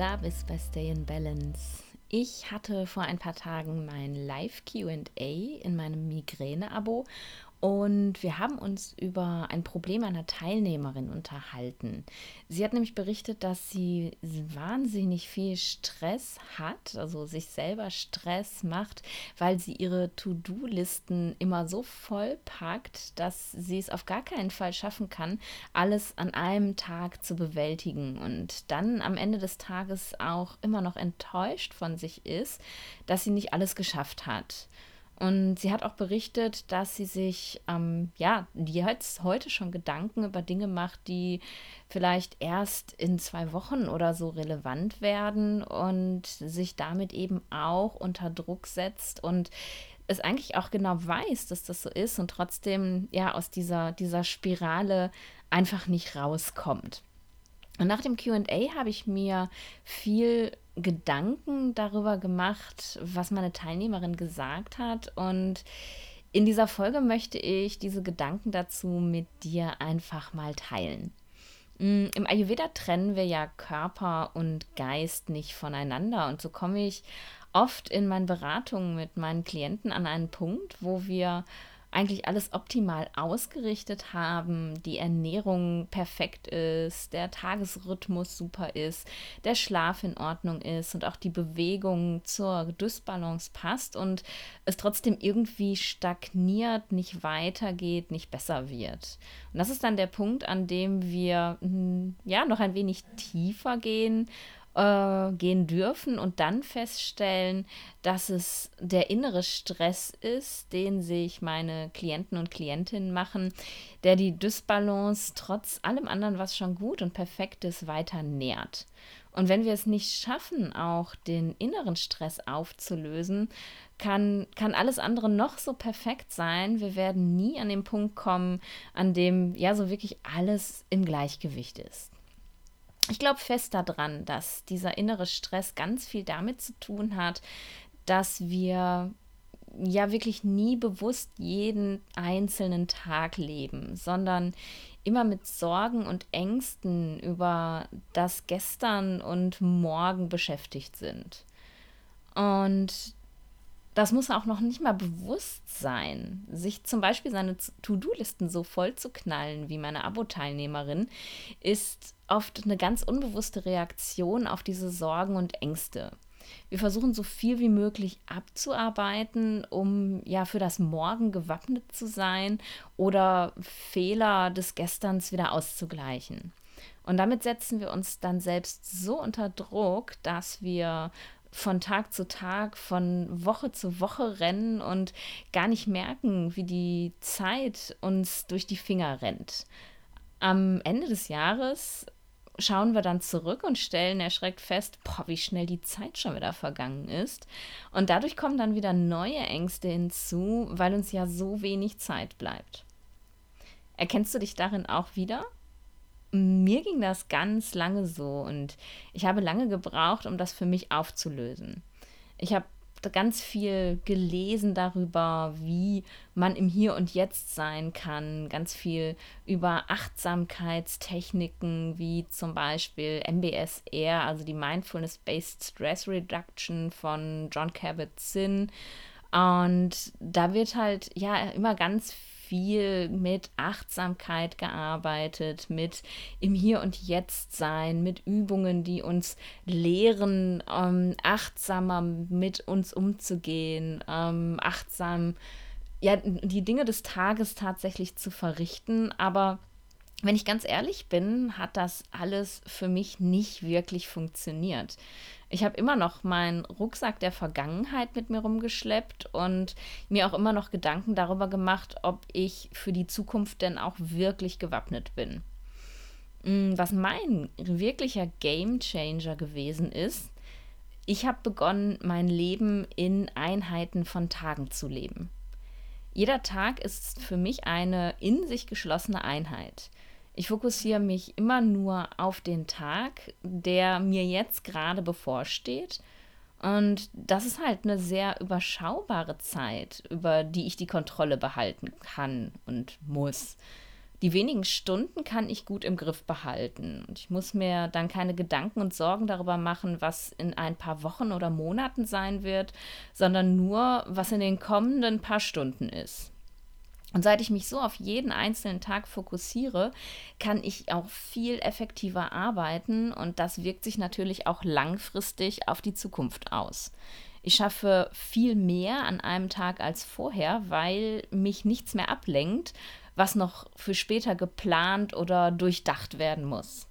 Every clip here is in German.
da bist bei Stay in Balance. Ich hatte vor ein paar Tagen mein Live QA in meinem Migräne-Abo und wir haben uns über ein Problem einer Teilnehmerin unterhalten. Sie hat nämlich berichtet, dass sie wahnsinnig viel Stress hat, also sich selber Stress macht, weil sie ihre To-Do-Listen immer so voll packt, dass sie es auf gar keinen Fall schaffen kann, alles an einem Tag zu bewältigen und dann am Ende des Tages auch immer noch enttäuscht von sich ist, dass sie nicht alles geschafft hat. Und sie hat auch berichtet, dass sie sich, ähm, ja, die jetzt heute schon Gedanken über Dinge macht, die vielleicht erst in zwei Wochen oder so relevant werden und sich damit eben auch unter Druck setzt und es eigentlich auch genau weiß, dass das so ist und trotzdem ja aus dieser, dieser Spirale einfach nicht rauskommt. Und nach dem QA habe ich mir viel Gedanken darüber gemacht, was meine Teilnehmerin gesagt hat. Und in dieser Folge möchte ich diese Gedanken dazu mit dir einfach mal teilen. Mm, Im Ayurveda trennen wir ja Körper und Geist nicht voneinander. Und so komme ich oft in meinen Beratungen mit meinen Klienten an einen Punkt, wo wir eigentlich alles optimal ausgerichtet haben, die Ernährung perfekt ist, der Tagesrhythmus super ist, der Schlaf in Ordnung ist und auch die Bewegung zur Dysbalance passt und es trotzdem irgendwie stagniert, nicht weitergeht, nicht besser wird. Und das ist dann der Punkt, an dem wir hm, ja noch ein wenig tiefer gehen äh, gehen dürfen und dann feststellen, dass es der innere Stress ist, den sich meine Klienten und Klientinnen machen, der die Dysbalance trotz allem anderen, was schon gut und perfekt ist, weiter nährt. Und wenn wir es nicht schaffen, auch den inneren Stress aufzulösen, kann, kann alles andere noch so perfekt sein. Wir werden nie an den Punkt kommen, an dem ja so wirklich alles im Gleichgewicht ist. Ich glaube fest daran, dass dieser innere Stress ganz viel damit zu tun hat, dass wir ja wirklich nie bewusst jeden einzelnen Tag leben, sondern immer mit Sorgen und Ängsten über das Gestern und Morgen beschäftigt sind. Und das muss auch noch nicht mal bewusst sein. Sich zum Beispiel seine To-Do-Listen so voll zu knallen wie meine Abo-Teilnehmerin ist oft eine ganz unbewusste Reaktion auf diese Sorgen und Ängste. Wir versuchen so viel wie möglich abzuarbeiten, um ja für das Morgen gewappnet zu sein oder Fehler des Gesterns wieder auszugleichen. Und damit setzen wir uns dann selbst so unter Druck, dass wir von Tag zu Tag, von Woche zu Woche rennen und gar nicht merken, wie die Zeit uns durch die Finger rennt. Am Ende des Jahres schauen wir dann zurück und stellen erschreckt fest, boah, wie schnell die Zeit schon wieder vergangen ist. Und dadurch kommen dann wieder neue Ängste hinzu, weil uns ja so wenig Zeit bleibt. Erkennst du dich darin auch wieder? Mir ging das ganz lange so und ich habe lange gebraucht, um das für mich aufzulösen. Ich habe ganz viel gelesen darüber, wie man im Hier und Jetzt sein kann, ganz viel über Achtsamkeitstechniken wie zum Beispiel MBSR, also die Mindfulness-Based Stress Reduction von John Kabat-Zinn. Und da wird halt ja immer ganz viel mit Achtsamkeit gearbeitet, mit im Hier und Jetzt sein, mit Übungen, die uns lehren, ähm, achtsamer mit uns umzugehen, ähm, achtsam ja, die Dinge des Tages tatsächlich zu verrichten. Aber wenn ich ganz ehrlich bin, hat das alles für mich nicht wirklich funktioniert. Ich habe immer noch meinen Rucksack der Vergangenheit mit mir rumgeschleppt und mir auch immer noch Gedanken darüber gemacht, ob ich für die Zukunft denn auch wirklich gewappnet bin. Mm, was mein wirklicher Game Changer gewesen ist, ich habe begonnen, mein Leben in Einheiten von Tagen zu leben. Jeder Tag ist für mich eine in sich geschlossene Einheit. Ich fokussiere mich immer nur auf den Tag, der mir jetzt gerade bevorsteht. Und das ist halt eine sehr überschaubare Zeit, über die ich die Kontrolle behalten kann und muss. Die wenigen Stunden kann ich gut im Griff behalten. Und ich muss mir dann keine Gedanken und Sorgen darüber machen, was in ein paar Wochen oder Monaten sein wird, sondern nur, was in den kommenden paar Stunden ist. Und seit ich mich so auf jeden einzelnen Tag fokussiere, kann ich auch viel effektiver arbeiten und das wirkt sich natürlich auch langfristig auf die Zukunft aus. Ich schaffe viel mehr an einem Tag als vorher, weil mich nichts mehr ablenkt, was noch für später geplant oder durchdacht werden muss.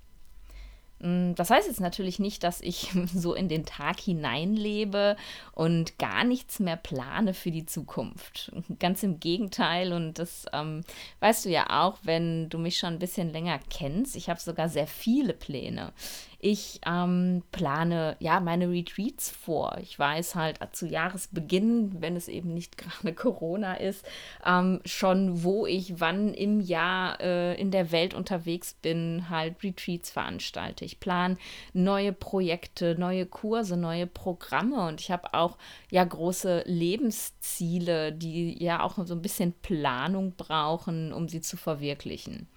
Mm, das heißt jetzt natürlich nicht, dass ich so in den Tag hineinlebe und gar nichts mehr plane für die Zukunft. Ganz im Gegenteil, und das ähm, weißt du ja auch, wenn du mich schon ein bisschen länger kennst. Ich habe sogar sehr viele Pläne. Ich ähm, plane ja meine Retreats vor. Ich weiß halt zu Jahresbeginn, wenn es eben nicht gerade Corona ist, ähm, schon, wo ich wann im Jahr äh, in der Welt unterwegs bin, halt Retreats veranstalte. Ich plane neue Projekte, neue Kurse, neue Programme und ich habe auch ja große Lebensziele, die ja auch so ein bisschen Planung brauchen, um sie zu verwirklichen.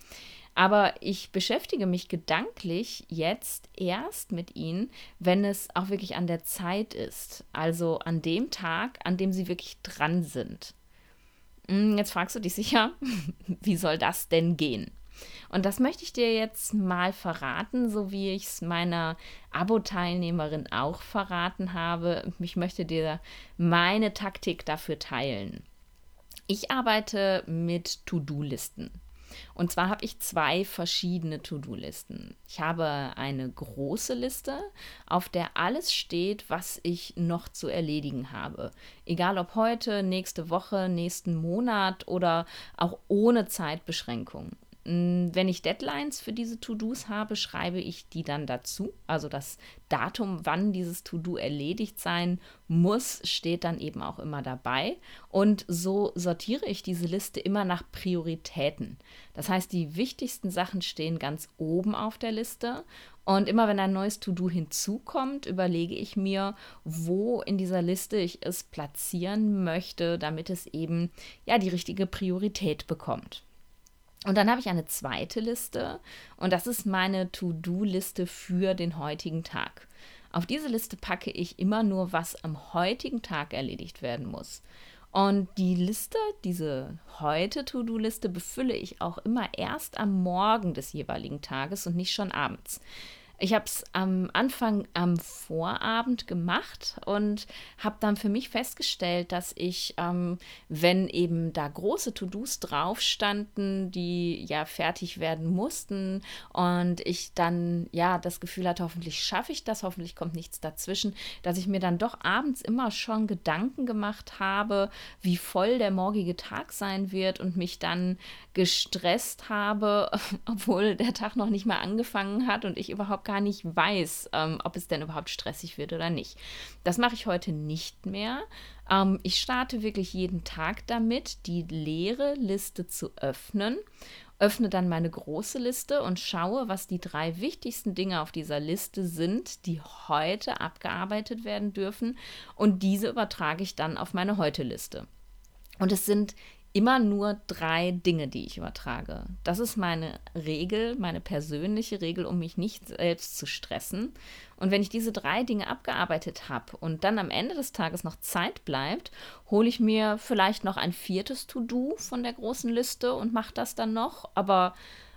Aber ich beschäftige mich gedanklich jetzt erst mit ihnen, wenn es auch wirklich an der Zeit ist. Also an dem Tag, an dem sie wirklich dran sind. Hm, jetzt fragst du dich sicher, wie soll das denn gehen? Und das möchte ich dir jetzt mal verraten, so wie ich es meiner Abo-Teilnehmerin auch verraten habe. Ich möchte dir meine Taktik dafür teilen. Ich arbeite mit To-Do-Listen. Und zwar habe ich zwei verschiedene To-Do-Listen. Ich habe eine große Liste, auf der alles steht, was ich noch zu erledigen habe. Egal ob heute, nächste Woche, nächsten Monat oder auch ohne Zeitbeschränkung. Mm, wenn ich Deadlines für diese To-Dos habe, schreibe ich die dann dazu. Also das Datum, wann dieses To-Do erledigt sein muss, steht dann eben auch immer dabei. Und so sortiere ich diese Liste immer nach Prioritäten. Das heißt, die wichtigsten Sachen stehen ganz oben auf der Liste. Und immer wenn ein neues To-Do hinzukommt, überlege ich mir, wo in dieser Liste ich es platzieren möchte, damit es eben ja die richtige Priorität bekommt. Und dann habe ich eine zweite Liste und das ist meine To-Do-Liste für den heutigen Tag. Auf diese Liste packe ich immer nur, was am heutigen Tag erledigt werden muss. Und die Liste, diese heute To-Do-Liste, befülle ich auch immer erst am Morgen des jeweiligen Tages und nicht schon abends. Ich habe es am Anfang am Vorabend gemacht und habe dann für mich festgestellt, dass ich, ähm, wenn eben da große To-Dos drauf standen, die ja fertig werden mussten und ich dann ja das Gefühl hatte, hoffentlich schaffe ich das, hoffentlich kommt nichts dazwischen, dass ich mir dann doch abends immer schon Gedanken gemacht habe, wie voll der morgige Tag sein wird und mich dann gestresst habe, obwohl der Tag noch nicht mal angefangen hat und ich überhaupt gar gar nicht weiß, ähm, ob es denn überhaupt stressig wird oder nicht. Das mache ich heute nicht mehr. Ähm, ich starte wirklich jeden Tag damit, die leere Liste zu öffnen öffne dann meine große Liste und schaue, was die drei wichtigsten Dinge auf dieser Liste sind, die heute abgearbeitet werden dürfen. Und diese übertrage ich dann auf meine Heute-Liste. Und es sind immer nur drei Dinge, die ich übertrage. Das ist meine Regel, meine persönliche Regel, um mich nicht selbst zu stressen. Und wenn ich diese drei Dinge abgearbeitet habe und dann am Ende des Tages noch Zeit bleibt, hole ich mir vielleicht noch ein viertes To-Do von der großen Liste und mache das dann noch. Aber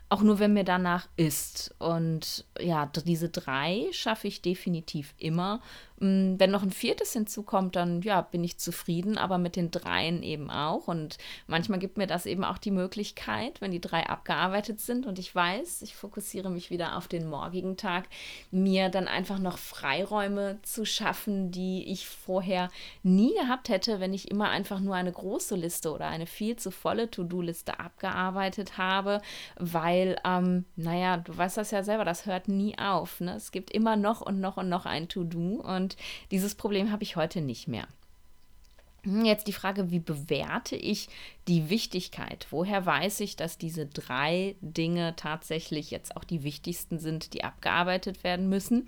auch nur, wenn mir danach ist. Und ja, diese drei schaffe ich definitiv immer. Mm, wenn noch ein viertes hinzukommt, dann ja, bin ich zufrieden, aber mit den dreien eben auch. Und manchmal gibt mir das eben auch die Möglichkeit, wenn die drei abgearbeitet sind und ich weiß, ich fokussiere mich wieder auf den morgigen Tag, mir dann einfach noch Freiräume zu schaffen, die ich vorher nie gehabt hätte, wenn ich immer einfach nur eine große Liste oder eine viel zu volle To-Do-Liste abgearbeitet habe, weil, ähm, naja, du weißt das ja selber, das hört nie auf. Ne? Es gibt immer noch und noch und noch ein To-Do und und dieses Problem habe ich heute nicht mehr. Hm, jetzt die Frage, wie bewerte ich die Wichtigkeit? Woher weiß ich, dass diese drei Dinge tatsächlich jetzt auch die wichtigsten sind, die abgearbeitet werden müssen?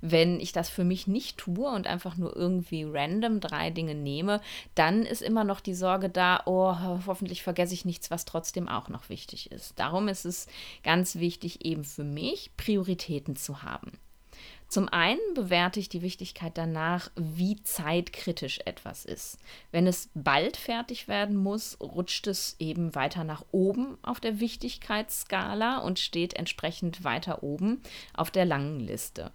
Wenn ich das für mich nicht tue und einfach nur irgendwie random drei Dinge nehme, dann ist immer noch die Sorge da, oh, hoffentlich vergesse ich nichts, was trotzdem auch noch wichtig ist. Darum ist es ganz wichtig, eben für mich Prioritäten zu haben. Zum einen bewerte ich die Wichtigkeit danach, wie zeitkritisch etwas ist. Wenn es bald fertig werden muss, rutscht es eben weiter nach oben auf der Wichtigkeitsskala und steht entsprechend weiter oben auf der langen Liste.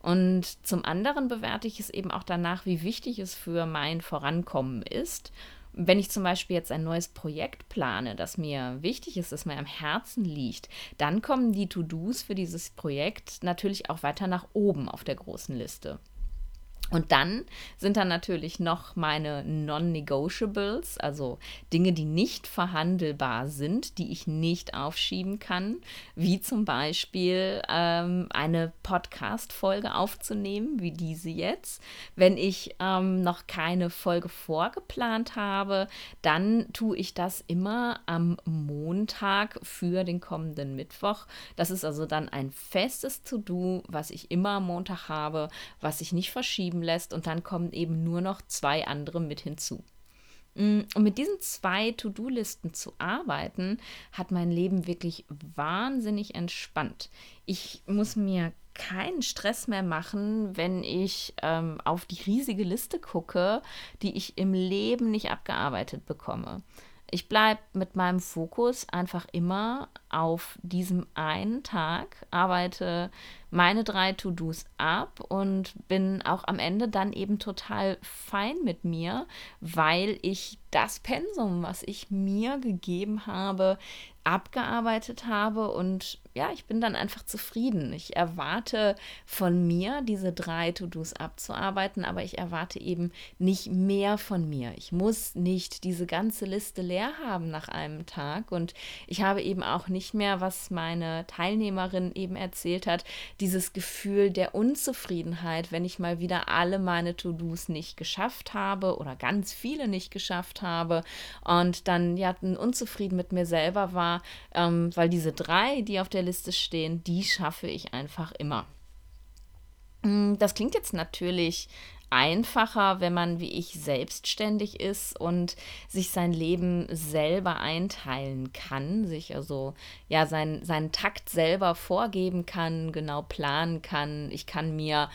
Und zum anderen bewerte ich es eben auch danach, wie wichtig es für mein Vorankommen ist wenn ich zum Beispiel jetzt ein neues Projekt plane, das mir wichtig ist, das mir am Herzen liegt, dann kommen die To-Dos für dieses Projekt natürlich auch weiter nach oben auf der großen Liste. Und dann sind da natürlich noch meine Non-Negotiables, also Dinge, die nicht verhandelbar sind, die ich nicht aufschieben kann, wie zum Beispiel ähm, eine Podcast-Folge aufzunehmen, wie diese jetzt. Wenn ich ähm, noch keine Folge vorgeplant habe, dann tue ich das immer am Montag für den kommenden Mittwoch. Das ist also dann ein festes To-Do, was ich immer am Montag habe, was ich nicht verschieben lässt und dann kommen eben nur noch zwei andere mit hinzu. Mm, und mit diesen zwei To-Do-Listen zu arbeiten, hat mein Leben wirklich wahnsinnig entspannt. Ich muss mir keinen Stress mehr machen, wenn ich ähm, auf die riesige Liste gucke, die ich im Leben nicht abgearbeitet bekomme. Ich bleibe mit meinem Fokus einfach immer auf diesem einen Tag, arbeite meine drei To-Dos ab und bin auch am Ende dann eben total fein mit mir, weil ich das Pensum, was ich mir gegeben habe, abgearbeitet habe und ja, ich bin dann einfach zufrieden. Ich erwarte von mir, diese drei To-Dos abzuarbeiten, aber ich erwarte eben nicht mehr von mir. Ich muss nicht diese ganze Liste leer haben nach einem Tag und ich habe eben auch nicht mehr, was meine Teilnehmerin eben erzählt hat, dieses Gefühl der Unzufriedenheit, wenn ich mal wieder alle meine To-Dos nicht geschafft habe oder ganz viele nicht geschafft habe und dann ja unzufrieden mit mir selber war, ähm, weil diese drei, die auf der Liste stehen, die schaffe ich einfach immer. Mm, das klingt jetzt natürlich einfacher, wenn man wie ich selbstständig ist und sich sein Leben selber einteilen kann, sich also ja sein, seinen Takt selber vorgeben kann, genau planen kann. Ich kann mir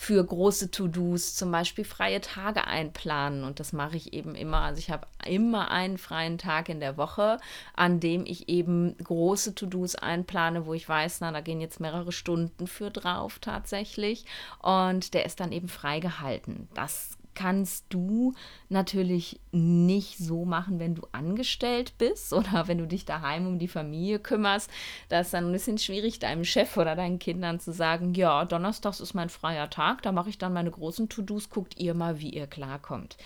für große To-Dos zum Beispiel freie Tage einplanen. Und das mache ich eben immer. Also ich habe immer einen freien Tag in der Woche, an dem ich eben große To-Dos einplane, wo ich weiß, na, da gehen jetzt mehrere Stunden für drauf tatsächlich. Und der ist dann eben freigehalten. Das kannst du natürlich nicht so machen, wenn du angestellt bist oder wenn du dich daheim um die Familie kümmerst. Da ist dann ein bisschen schwierig, deinem Chef oder deinen Kindern zu sagen, ja, Donnerstags ist mein freier Tag, da mache ich dann meine großen To-Dos, guckt ihr mal, wie ihr klarkommt.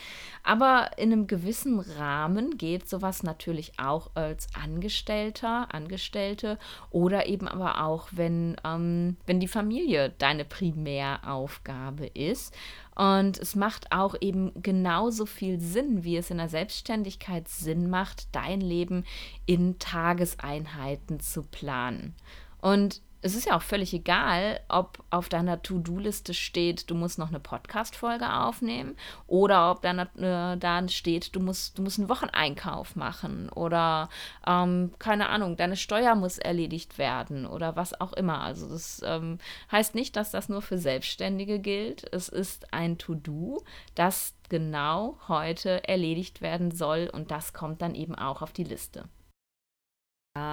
Aber in einem gewissen Rahmen geht sowas natürlich auch als Angestellter, Angestellte oder eben aber auch, wenn, ähm, wenn die Familie deine Primäraufgabe ist. Und es macht auch eben genauso viel Sinn, wie es in der Selbstständigkeit Sinn macht, dein Leben in Tageseinheiten zu planen. Und es ist ja auch völlig egal, ob auf deiner To-Do-Liste steht, du musst noch eine Podcast-Folge aufnehmen oder ob da, äh, da steht, du musst, du musst einen Wocheneinkauf machen oder ähm, keine Ahnung, deine Steuer muss erledigt werden oder was auch immer. Also das ähm, heißt nicht, dass das nur für Selbstständige gilt. Es ist ein To-Do, das genau heute erledigt werden soll und das kommt dann eben auch auf die Liste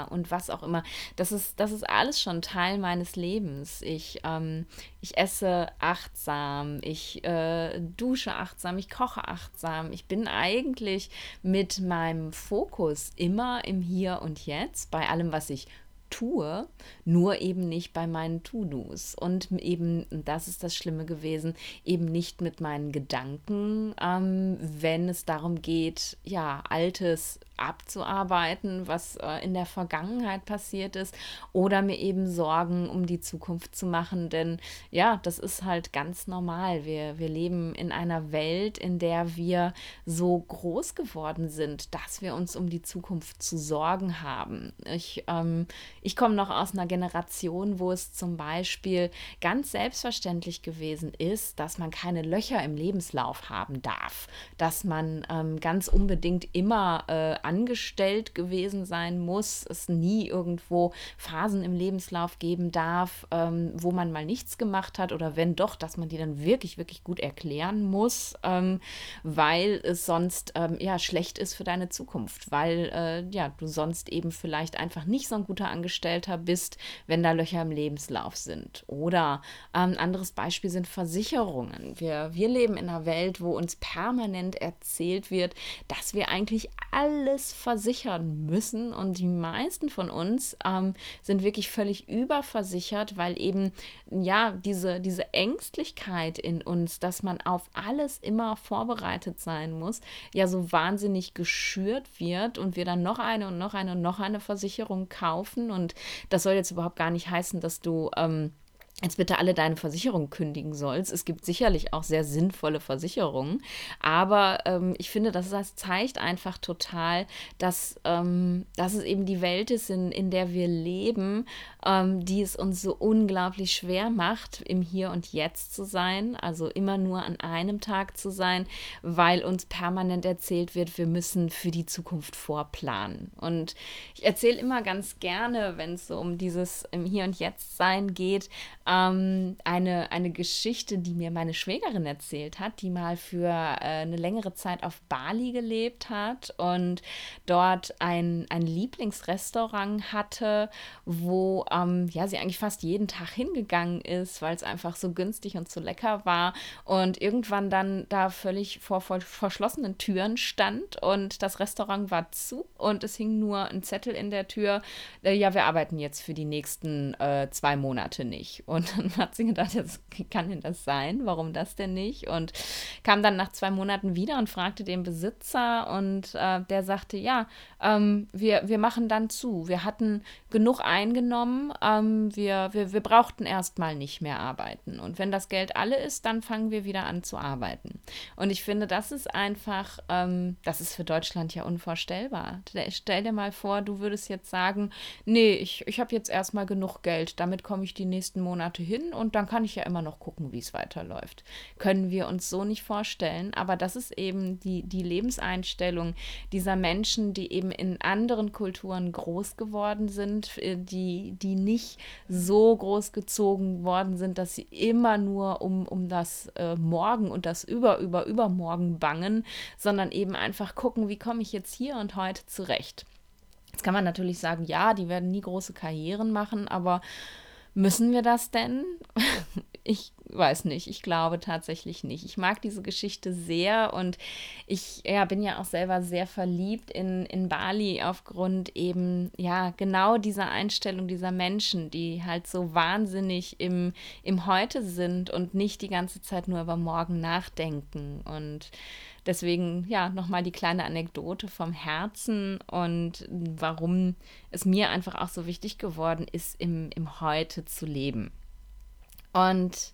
und was auch immer. Das ist, das ist alles schon Teil meines Lebens. Ich, ähm, ich esse achtsam, ich äh, dusche achtsam, ich koche achtsam. Ich bin eigentlich mit meinem Fokus immer im Hier und Jetzt bei allem, was ich tue, nur eben nicht bei meinen To-Dos. Und eben, das ist das Schlimme gewesen, eben nicht mit meinen Gedanken, ähm, wenn es darum geht, ja, altes abzuarbeiten, was äh, in der Vergangenheit passiert ist, oder mir eben Sorgen um die Zukunft zu machen. Denn ja, das ist halt ganz normal. Wir, wir leben in einer Welt, in der wir so groß geworden sind, dass wir uns um die Zukunft zu sorgen haben. Ich, ähm, ich komme noch aus einer Generation, wo es zum Beispiel ganz selbstverständlich gewesen ist, dass man keine Löcher im Lebenslauf haben darf, dass man ähm, ganz unbedingt immer äh, angestellt gewesen sein muss, es nie irgendwo Phasen im Lebenslauf geben darf, ähm, wo man mal nichts gemacht hat oder wenn doch, dass man die dann wirklich, wirklich gut erklären muss, ähm, weil es sonst ähm, ja schlecht ist für deine Zukunft, weil äh, ja du sonst eben vielleicht einfach nicht so ein guter Angestellter bist, wenn da Löcher im Lebenslauf sind. Oder ein ähm, anderes Beispiel sind Versicherungen. Wir, wir leben in einer Welt, wo uns permanent erzählt wird, dass wir eigentlich alles versichern müssen. Und die meisten von uns ähm, sind wirklich völlig überversichert, weil eben ja diese, diese Ängstlichkeit in uns, dass man auf alles immer vorbereitet sein muss, ja so wahnsinnig geschürt wird und wir dann noch eine und noch eine und noch eine Versicherung kaufen. Und das soll jetzt überhaupt gar nicht heißen, dass du ähm, jetzt bitte alle deine Versicherungen kündigen sollst. Es gibt sicherlich auch sehr sinnvolle Versicherungen, aber ähm, ich finde, dass das zeigt einfach total, dass, ähm, dass es eben die Welt ist, in, in der wir leben, ähm, die es uns so unglaublich schwer macht, im Hier und Jetzt zu sein, also immer nur an einem Tag zu sein, weil uns permanent erzählt wird, wir müssen für die Zukunft vorplanen. Und ich erzähle immer ganz gerne, wenn es so um dieses im Hier und Jetzt sein geht, ähm, eine, eine Geschichte, die mir meine Schwägerin erzählt hat, die mal für äh, eine längere Zeit auf Bali gelebt hat und dort ein, ein Lieblingsrestaurant hatte, wo ähm, ja, sie eigentlich fast jeden Tag hingegangen ist, weil es einfach so günstig und so lecker war und irgendwann dann da völlig vor, vor verschlossenen Türen stand und das Restaurant war zu und es hing nur ein Zettel in der Tür, äh, ja, wir arbeiten jetzt für die nächsten äh, zwei Monate nicht. Und und dann hat sie gedacht, jetzt kann denn das sein? Warum das denn nicht? Und kam dann nach zwei Monaten wieder und fragte den Besitzer und äh, der sagte, ja, ähm, wir, wir machen dann zu. Wir hatten genug eingenommen, ähm, wir, wir, wir brauchten erstmal nicht mehr arbeiten. Und wenn das Geld alle ist, dann fangen wir wieder an zu arbeiten. Und ich finde, das ist einfach, ähm, das ist für Deutschland ja unvorstellbar. Stell dir mal vor, du würdest jetzt sagen, nee, ich, ich habe jetzt erstmal genug Geld, damit komme ich die nächsten Monate Monate hin und dann kann ich ja immer noch gucken, wie es weiterläuft. Können wir uns so nicht vorstellen, aber das ist eben die, die Lebenseinstellung dieser Menschen, die eben in anderen Kulturen groß geworden sind, äh, die, die nicht so groß gezogen worden sind, dass sie immer nur um, um das äh, Morgen und das Über, Über, Übermorgen bangen, sondern eben einfach gucken, wie komme ich jetzt hier und heute zurecht. Jetzt kann man natürlich sagen, ja, die werden nie große Karrieren machen, aber Müssen wir das denn? Ich weiß nicht. Ich glaube tatsächlich nicht. Ich mag diese Geschichte sehr und ich ja, bin ja auch selber sehr verliebt in, in Bali aufgrund eben, ja, genau dieser Einstellung dieser Menschen, die halt so wahnsinnig im, im Heute sind und nicht die ganze Zeit nur über morgen nachdenken. Und deswegen, ja, nochmal die kleine Anekdote vom Herzen und warum es mir einfach auch so wichtig geworden ist, im, im Heute zu leben. Und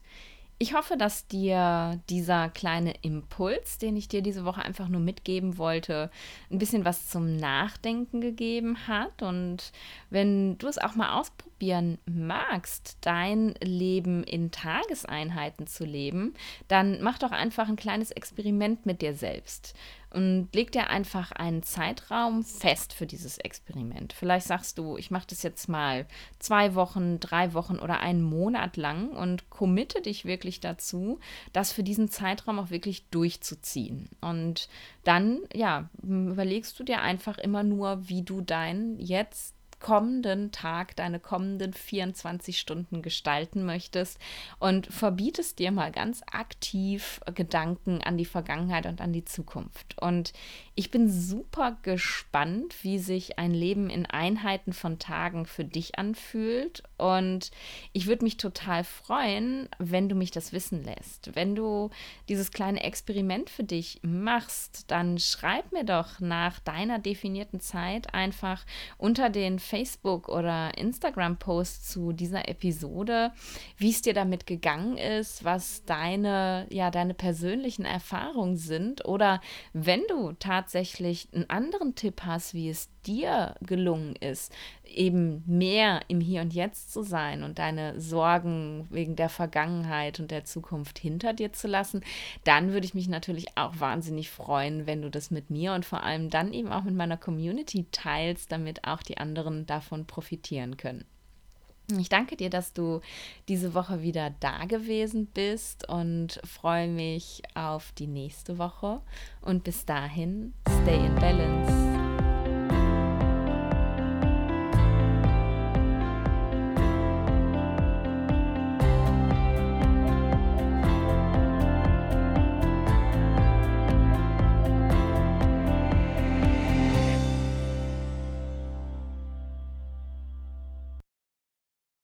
ich hoffe, dass dir dieser kleine Impuls, den ich dir diese Woche einfach nur mitgeben wollte, ein bisschen was zum Nachdenken gegeben hat. Und wenn du es auch mal ausprobieren magst, dein Leben in Tageseinheiten zu leben, dann mach doch einfach ein kleines Experiment mit dir selbst und leg dir einfach einen Zeitraum fest für dieses Experiment. Vielleicht sagst du, ich mache das jetzt mal zwei Wochen, drei Wochen oder einen Monat lang und committe dich wirklich dazu, das für diesen Zeitraum auch wirklich durchzuziehen. Und dann, ja, überlegst du dir einfach immer nur, wie du dein jetzt kommenden Tag, deine kommenden 24 Stunden gestalten möchtest und verbietest dir mal ganz aktiv Gedanken an die Vergangenheit und an die Zukunft. Und ich bin super gespannt, wie sich ein Leben in Einheiten von Tagen für dich anfühlt Und ich würde mich total freuen, wenn du mich das wissen lässt. Wenn du dieses kleine Experiment für dich machst, dann schreib mir doch nach deiner definierten Zeit einfach unter den Facebook- oder Instagram-Post zu dieser Episode, wie es dir damit gegangen ist, was deine, ja, deine persönlichen Erfahrungen sind oder wenn du tatsächlich einen anderen Tipp hast, wie es dir gelungen ist, eben mehr im Hier und Jetzt zu sein und deine Sorgen wegen der Vergangenheit und der Zukunft hinter dir zu lassen, dann würde ich mich natürlich auch wahnsinnig freuen, wenn du das mit mir und vor allem dann eben auch mit meiner Community teilst, damit auch die anderen davon profitieren können. Ich danke dir, dass du diese Woche wieder da gewesen bist und freue mich auf die nächste Woche. Und bis dahin, stay in balance.